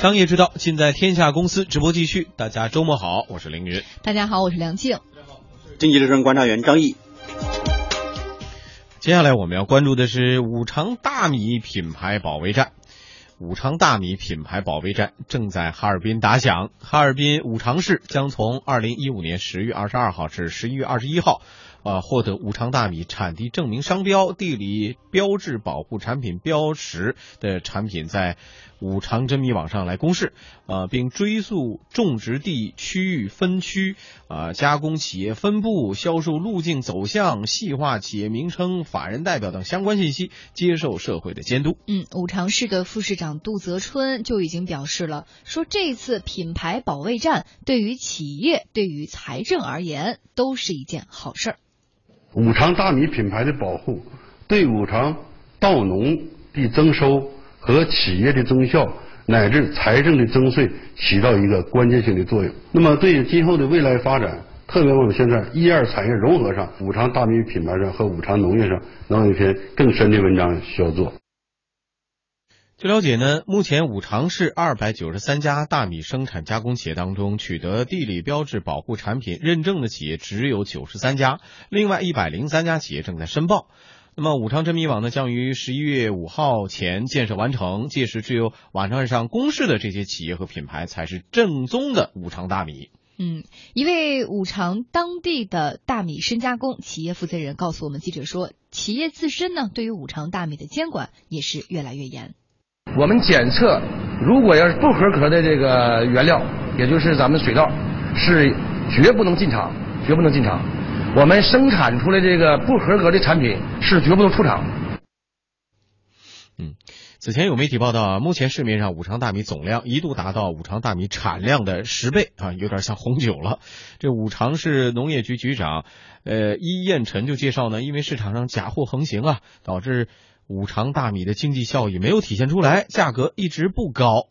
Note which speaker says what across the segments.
Speaker 1: 商业之道尽在天下公司直播继续。大家周末好，我是凌云。
Speaker 2: 大家好，我是梁静。
Speaker 3: 经济之声观察员张毅。
Speaker 1: 接下来我们要关注的是五常大米品牌保卫战。五常大米品牌保卫战正在哈尔滨打响。哈尔滨五常市将从二零一五年十月二十二号至十一月二十一号。呃，获得五常大米产地证明商标、地理标志保护产品标识的产品，在五常真米网上来公示，呃，并追溯种植地区域分区、啊加工企业分布、销售路径走向、细化企业名称、法人代表等相关信息，接受社会的监督。
Speaker 2: 嗯，五常市的副市长杜泽春就已经表示了，说这次品牌保卫战对于企业、对于财政而言都是一件好事儿。
Speaker 4: 五常大米品牌的保护，对五常稻农的增收和企业的增效，乃至财政的增税，起到一个关键性的作用。那么，对今后的未来发展，特别我们现在一二产业融合上，五常大米品牌上和五常农业上，能有一篇更深的文章需要做。
Speaker 1: 据了解呢，目前五常市二百九十三家大米生产加工企业当中，取得地理标志保护产品认证的企业只有九十三家，另外一百零三家企业正在申报。那么五常真米网呢，将于十一月五号前建设完成，届时只有网站上公示的这些企业和品牌才是正宗的五常大米。
Speaker 2: 嗯，一位五常当地的大米深加工企业负责人告诉我们记者说，企业自身呢，对于五常大米的监管也是越来越严。
Speaker 5: 我们检测，如果要是不合格的这个原料，也就是咱们水稻，是绝不能进厂，绝不能进厂。我们生产出来这个不合格的产品是绝不能出厂。
Speaker 1: 嗯，此前有媒体报道啊，目前市面上五常大米总量一度达到五常大米产量的十倍啊，有点像红酒了。这五常市农业局局长呃伊彦辰就介绍呢，因为市场上假货横行啊，导致。五常大米的经济效益没有体现出来，价格一直不高。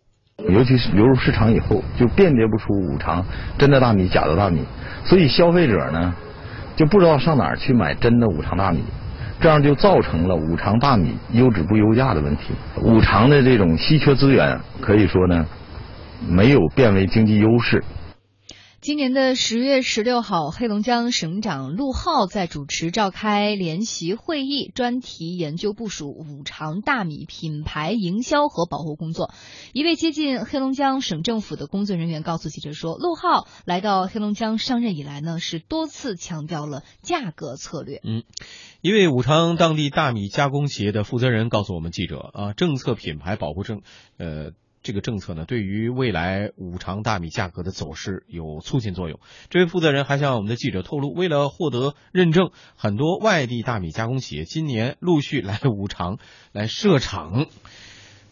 Speaker 6: 尤其是流入市场以后，就辨别不出五常真的大米、假的大米，所以消费者呢就不知道上哪儿去买真的五常大米，这样就造成了五常大米优质不优价的问题。五常的这种稀缺资源，可以说呢没有变为经济优势。
Speaker 2: 今年的十月十六号，黑龙江省长陆浩在主持召开联席会议，专题研究部署五常大米品牌营销和保护工作。一位接近黑龙江省政府的工作人员告诉记者说，陆浩来到黑龙江上任以来呢，是多次强调了价格策略。
Speaker 1: 嗯，一位五常当地大米加工企业的负责人告诉我们记者啊，政策品牌保护政，呃。这个政策呢，对于未来五常大米价格的走势有促进作用。这位负责人还向我们的记者透露，为了获得认证，很多外地大米加工企业今年陆续来五常来设厂。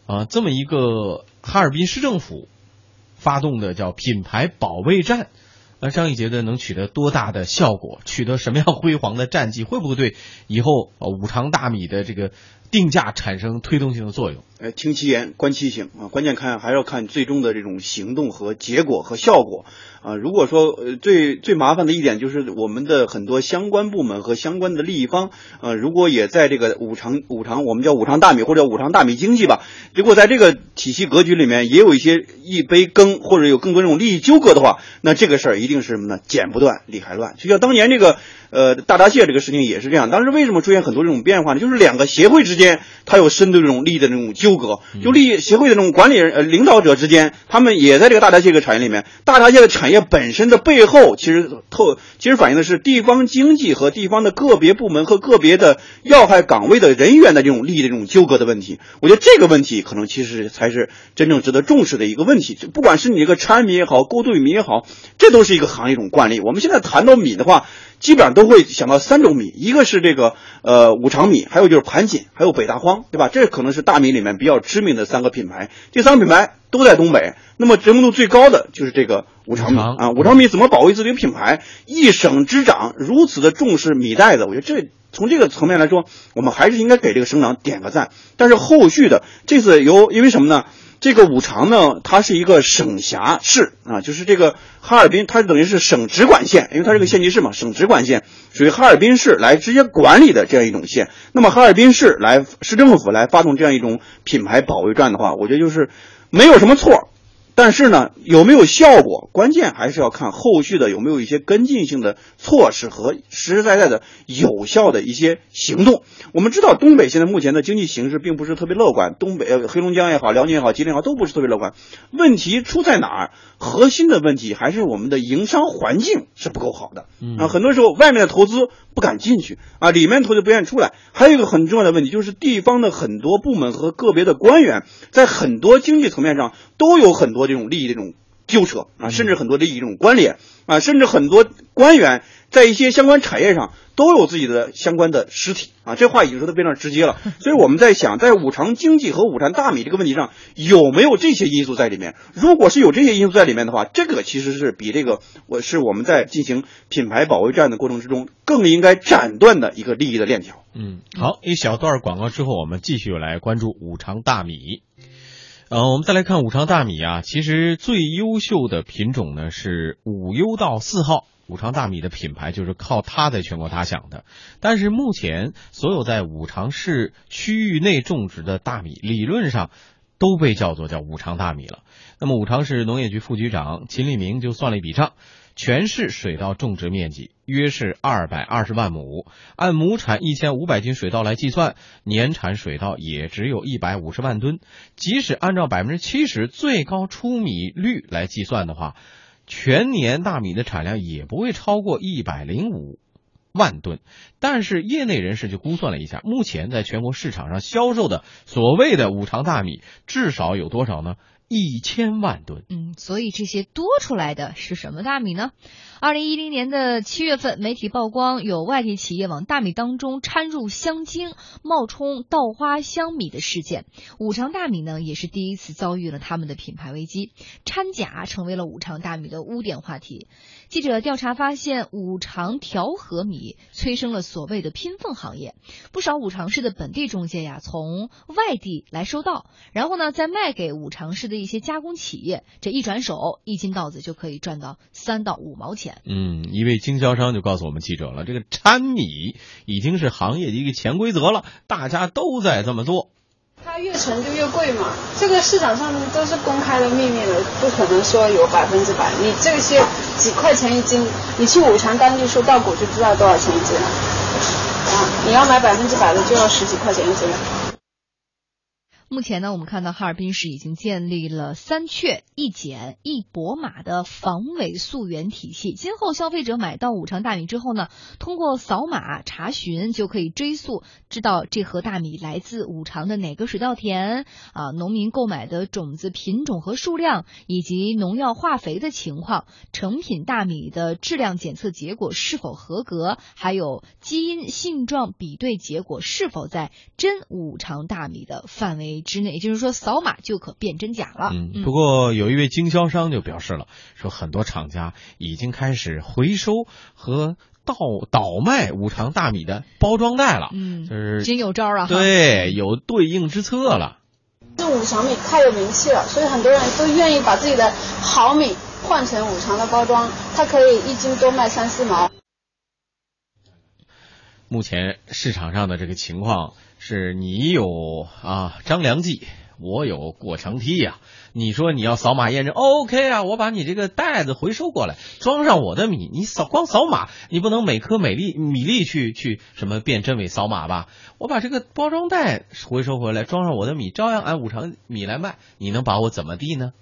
Speaker 1: 啊，这么一个哈尔滨市政府发动的叫品牌保卫战，那张毅觉得能取得多大的效果？取得什么样辉煌的战绩？会不会对以后五常大米的这个定价产生推动性的作用？
Speaker 3: 呃，听其言，观其行啊，关键看还要看最终的这种行动和结果和效果啊。如果说呃最最麻烦的一点就是我们的很多相关部门和相关的利益方，呃，如果也在这个五常五常我们叫五常大米或者五常大米经济吧，如果在这个体系格局里面也有一些一杯羹或者有更多这种利益纠葛的话，那这个事儿一定是什么呢？剪不断，理还乱。就像当年这个呃大闸蟹这个事情也是这样，当时为什么出现很多这种变化呢？就是两个协会之它有深度这种利益的这种纠。葛，就利益协会的这种管理人呃领导者之间，他们也在这个大闸蟹这个产业里面。大闸蟹的产业本身的背后，其实透其实反映的是地方经济和地方的个别部门和个别的要害岗位的人员的这种利益的这种纠葛的问题。我觉得这个问题可能其实才是真正值得重视的一个问题。就不管是你这个产米也好，过渡米也好，这都是一个行业一种惯例。我们现在谈到米的话。基本上都会想到三种米，一个是这个呃五常米，还有就是盘锦，还有北大荒，对吧？这可能是大米里面比较知名的三个品牌。这三个品牌都在东北，那么知名度最高的就是这个五常米啊。五常米怎么保卫自己的品牌？一省之长如此的重视米袋子，我觉得这从这个层面来说，我们还是应该给这个省长点个赞。但是后续的这次由因为什么呢？这个五常呢，它是一个省辖市啊，就是这个哈尔滨，它等于是省直管县，因为它是个县级市嘛，省直管县属于哈尔滨市来直接管理的这样一种县。那么哈尔滨市来市政府来发动这样一种品牌保卫战的话，我觉得就是没有什么错，但是呢，有没有效果，关键还是要看后续的有没有一些跟进性的措施和实实在在的有效的一些行动。我们知道，东北现在目前的经济形势并不是特别乐观，东北、呃黑龙江也好，辽宁也好，吉林也好，都不是特别乐观。问题出在哪儿？核心的问题还是我们的营商环境是不够好的啊。很多时候，外面的投资不敢进去啊，里面投资不愿意出来。还有一个很重要的问题，就是地方的很多部门和个别的官员，在很多经济层面上都有很多这种利益这种纠扯啊，甚至很多利益这种关联啊，甚至很多官员在一些相关产业上都有自己的相关的实体啊。这话已经说的非常直接了。所以我们在想，在五常经济和五常大米这个问题上，有没有这些因素在里面？如果是有这些因素在里面的话，这个其实是比这个我是我们在进行品牌保卫战的过程之中更应该斩断的一个利益的链条。
Speaker 1: 嗯，好，一小段广告之后，我们继续来关注五常大米。呃，我们再来看五常大米啊，其实最优秀的品种呢是五优到四号。五常大米的品牌就是靠它在全国打响的，但是目前所有在五常市区域内种植的大米，理论上都被叫做叫五常大米了。那么五常市农业局副局长秦立明就算了一笔账，全市水稻种植面积约是二百二十万亩，按亩产一千五百斤水稻来计算，年产水稻也只有一百五十万吨。即使按照百分之七十最高出米率来计算的话，全年大米的产量也不会超过一百零五万吨，但是业内人士就估算了一下，目前在全国市场上销售的所谓的五常大米，至少有多少呢？一千万吨。
Speaker 2: 嗯，所以这些多出来的是什么大米呢？二零一零年的七月份，媒体曝光有外地企业往大米当中掺入香精，冒充稻花香米的事件。五常大米呢，也是第一次遭遇了他们的品牌危机，掺假成为了五常大米的污点话题。记者调查发现，五常调和米催生了所谓的拼缝行业，不少五常市的本地中介呀，从外地来收稻，然后呢，再卖给五常市的一些加工企业，这一转手，一斤稻子就可以赚到三到五毛钱。
Speaker 1: 嗯，一位经销商就告诉我们记者了，这个掺米已经是行业的一个潜规则了，大家都在这么做。
Speaker 7: 它越沉就越贵嘛，这个市场上都是公开的秘密了，不可能说有百分之百。你这些几块钱一斤，你去五常当地收稻谷就知道多少钱一斤了。啊，你要买百分之百的就要十几块钱一斤。
Speaker 2: 目前呢，我们看到哈尔滨市已经建立了三确一检一博码的防伪溯源体系。今后消费者买到五常大米之后呢，通过扫码查询就可以追溯，知道这盒大米来自五常的哪个水稻田啊，农民购买的种子品种和数量，以及农药化肥的情况，成品大米的质量检测结果是否合格，还有基因性状比对结果是否在真五常大米的范围。之内，也就是说扫码就可辨真假了。
Speaker 1: 嗯，不过有一位经销商就表示了，说很多厂家已经开始回收和倒倒卖五常大米的包装袋了。
Speaker 2: 嗯，
Speaker 1: 就是
Speaker 2: 已经有招了！
Speaker 1: 对，有对应之策了。
Speaker 7: 这五常米太有名气了，所以很多人都愿意把自己的好米换成五常的包装，它可以一斤多卖三四毛。
Speaker 1: 目前市场上的这个情况是，你有啊张良计，我有过墙梯呀。你说你要扫码验证，OK 啊，我把你这个袋子回收过来，装上我的米，你扫光扫码，你不能每颗每粒米粒去去什么辨真伪扫码吧？我把这个包装袋回收回来，装上我的米，照样按五常米来卖，你能把我怎么地呢？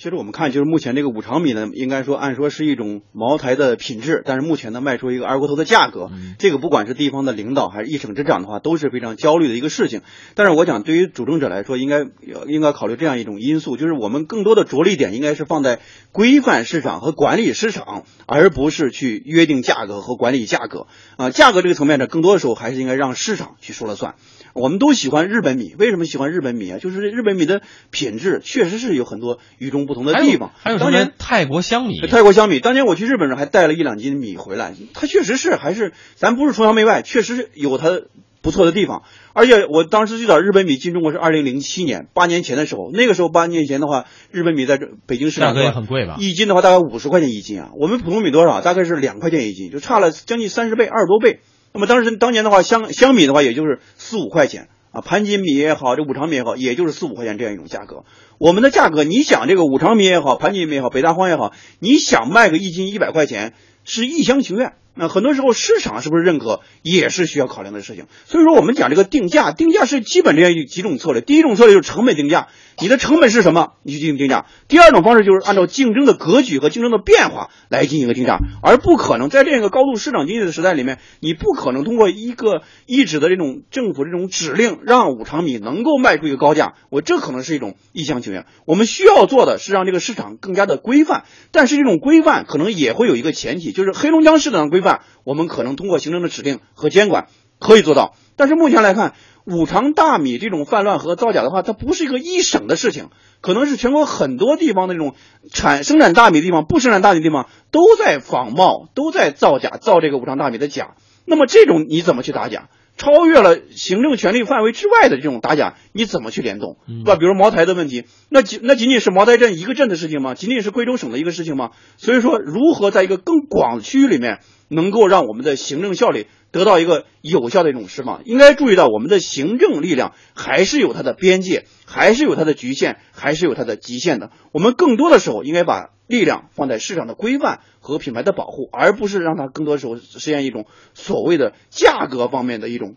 Speaker 3: 其实我们看，就是目前这个五常米呢，应该说按说是一种茅台的品质，但是目前呢卖出一个二锅头的价格，这个不管是地方的领导还是一省之长的话，都是非常焦虑的一个事情。但是我想，对于主政者来说，应该应该考虑这样一种因素，就是我们更多的着力点应该是放在规范市场和管理市场，而不是去约定价格和管理价格啊。价格这个层面呢，更多的时候还是应该让市场去说了算。我们都喜欢日本米，为什么喜欢日本米啊？就是日本米的品质确实是有很多与众不同的地方。
Speaker 1: 还有当年泰国香米？
Speaker 3: 泰国香米，当年我去日本时还带了一两斤米回来，它确实是还是咱不是崇洋媚外，确实有它不错的地方。而且我当时最早日本米进中国是二零零七年，八年前的时候，那个时候八年前的话，日本米在这北京市场
Speaker 1: 价格也很贵吧？
Speaker 3: 一斤的话大概五十块钱一斤啊，我们普通米多少？大概是两块钱一斤，就差了将近三十倍，二十多倍。那么当时当年的话，香香米的话，也就是四五块钱啊，盘锦米也好，这五常米也好，也就是四五块钱这样一种价格。我们的价格，你想这个五常米也好，盘锦米也好，北大荒也好，你想卖个一斤一百块钱，是一厢情愿。那很多时候市场是不是认可，也是需要考量的事情。所以说，我们讲这个定价，定价是基本这样几种策略。第一种策略就是成本定价，你的成本是什么，你去进行定价。第二种方式就是按照竞争的格局和竞争的变化来进行一个定价，而不可能在这样一个高度市场经济的时代里面，你不可能通过一个一纸的这种政府这种指令，让五常米能够卖出一个高价。我这可能是一种一厢情愿。我们需要做的是让这个市场更加的规范，但是这种规范可能也会有一个前提，就是黑龙江市场的规范。我们可能通过行政的指令和监管可以做到，但是目前来看，五常大米这种泛滥和造假的话，它不是一个一省的事情，可能是全国很多地方的这种产生产大米的地方，不生产大米的地方都在仿冒，都在造假，造这个五常大米的假。那么这种你怎么去打假？超越了行政权力范围之外的这种打假，你怎么去联动，对吧？比如茅台的问题，那仅那仅仅是茅台镇一个镇的事情吗？仅仅是贵州省的一个事情吗？所以说，如何在一个更广的区域里面，能够让我们的行政效率得到一个有效的一种释放？应该注意到，我们的行政力量还是有它的边界，还是有它的局限，还是有它的极限的。我们更多的时候应该把。力量放在市场的规范和品牌的保护，而不是让它更多时候实现一种所谓的价格方面的一种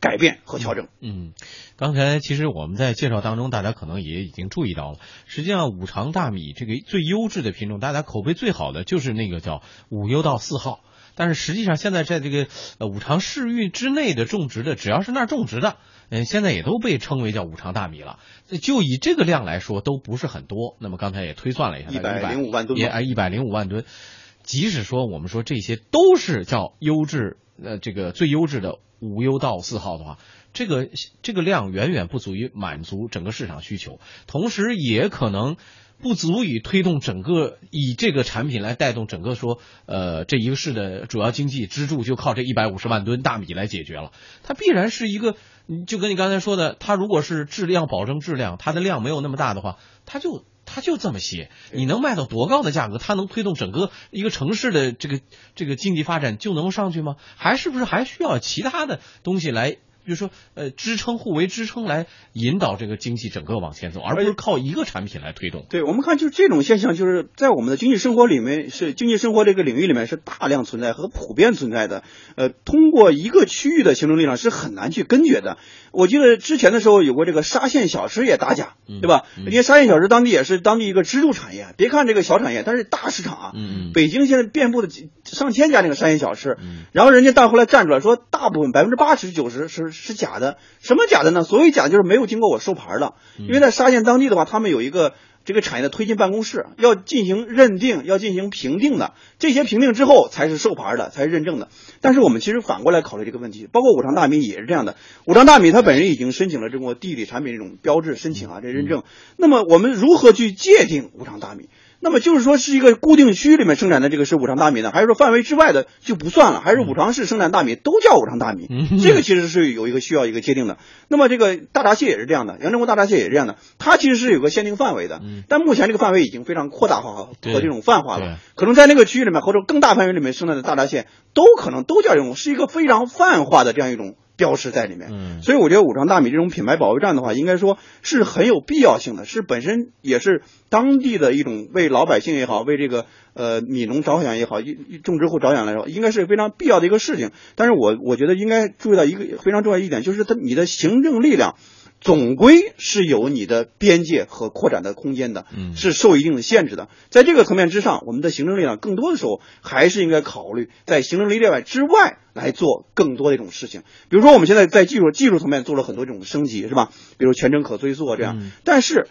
Speaker 3: 改变和调整。
Speaker 1: 嗯，刚才其实我们在介绍当中，大家可能也已经注意到了，实际上五常大米这个最优质的品种，大家口碑最好的就是那个叫五优稻四号。但是实际上，现在在这个呃五常市域之内的种植的，只要是那儿种植的，嗯，现在也都被称为叫五常大米了。就以这个量来说，都不是很多。那么刚才也推算了一下，
Speaker 3: 一百零五万吨，
Speaker 1: 也哎一百零五万吨。即使说我们说这些都是叫优质，呃，这个最优质的五优稻四号的话，这个这个量远远不足以满足整个市场需求，同时也可能。不足以推动整个以这个产品来带动整个说，呃，这一个市的主要经济支柱就靠这一百五十万吨大米来解决了。它必然是一个，就跟你刚才说的，它如果是质量保证质量，它的量没有那么大的话，它就它就这么些。你能卖到多高的价格？它能推动整个一个城市的这个这个经济发展就能上去吗？还是不是还需要其他的东西来？比如说，呃，支撑互为支撑来引导这个经济整个往前走，而不是靠一个产品来推动。
Speaker 3: 对我们看，就是这种现象，就是在我们的经济生活里面，是经济生活这个领域里面是大量存在和普遍存在的。呃，通过一个区域的行政力量是很难去根绝的。我记得之前的时候有过这个沙县小吃也打假，对吧？因为沙县小吃当地也是当地一个支柱产业。别看这个小产业，但是大市场啊。
Speaker 1: 嗯
Speaker 3: 北京现在遍布的上千家那个沙县小吃，然后人家到后来站出来说，大部分百分之八十九十是。是假的，什么假的呢？所谓假就是没有经过我授牌的，因为在沙县当地的话，他们有一个这个产业的推进办公室，要进行认定，要进行评定的，这些评定之后才是授牌的，才是认证的。但是我们其实反过来考虑这个问题，包括五常大米也是这样的。五常大米它本身已经申请了中国地理产品这种标志申请啊，这认证。那么我们如何去界定五常大米？那么就是说，是一个固定区里面生产的这个是五常大米呢，还是说范围之外的就不算了？还是五常市生产大米都叫五常大米？这个其实是有一个需要一个界定的。那么这个大闸蟹也是这样的，阳澄湖大闸蟹也是这样的，它其实是有个限定范围的。但目前这个范围已经非常扩大化和这种泛化了，可能在那个区域里面或者更大范围里面生产的大闸蟹都可能都叫这种，是一个非常泛化的这样一种。标识在里面，
Speaker 1: 嗯，
Speaker 3: 所以我觉得五常大米这种品牌保卫战的话，应该说是很有必要性的，是本身也是当地的一种为老百姓也好，为这个呃米农着想也好，种植户着想来说，应该是非常必要的一个事情。但是我我觉得应该注意到一个非常重要一点，就是它你的行政力量。总归是有你的边界和扩展的空间的，
Speaker 1: 嗯，
Speaker 3: 是受一定的限制的。在这个层面之上，我们的行政力量更多的时候还是应该考虑在行政力量之外来做更多的一种事情。比如说，我们现在在技术技术层面做了很多这种升级，是吧？比如全程可追溯啊这样，但是。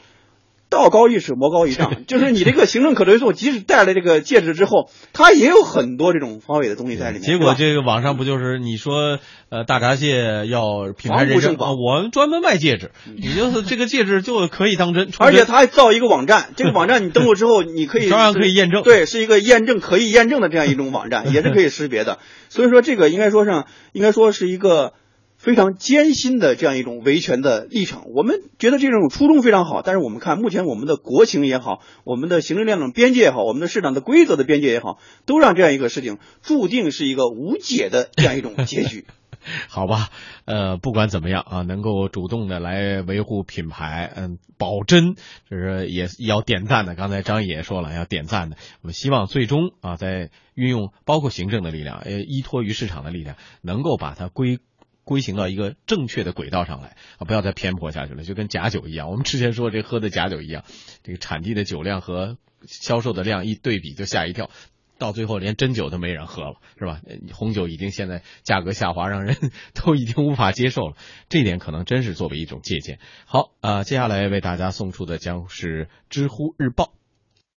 Speaker 3: 道高一尺，魔高一丈，就是你这个行政可追溯，即使戴了这个戒指之后，它也有很多这种防伪的东西在里面。
Speaker 1: 结果这个网上不就是你说，呃，大闸蟹要品牌认证，我们专门卖戒指，你就是这个戒指就可以当真。
Speaker 3: 而且他还造一个网站，这个网站你登录之后，你可以
Speaker 1: 照样可以验证。
Speaker 3: 对，是一个验证可以验证的这样一种网站，也是可以识别的。所以说，这个应该说上，应该说是一个。非常艰辛的这样一种维权的历程，我们觉得这种初衷非常好，但是我们看目前我们的国情也好，我们的行政链的边界也好，我们的市场的规则的边界也好，都让这样一个事情注定是一个无解的这样一种结局。
Speaker 1: 好吧，呃，不管怎么样啊，能够主动的来维护品牌，嗯，保真，就是也要点赞的。刚才张也说了要点赞的，我们希望最终啊，在运用包括行政的力量，呃，依托于市场的力量，能够把它归。归行到一个正确的轨道上来啊，不要再偏颇下去了，就跟假酒一样。我们之前说这喝的假酒一样，这个产地的酒量和销售的量一对比就吓一跳，到最后连真酒都没人喝了，是吧？红酒已经现在价格下滑，让人 都已经无法接受了。这点可能真是作为一种借鉴。好啊，接下来为大家送出的将是知乎日报。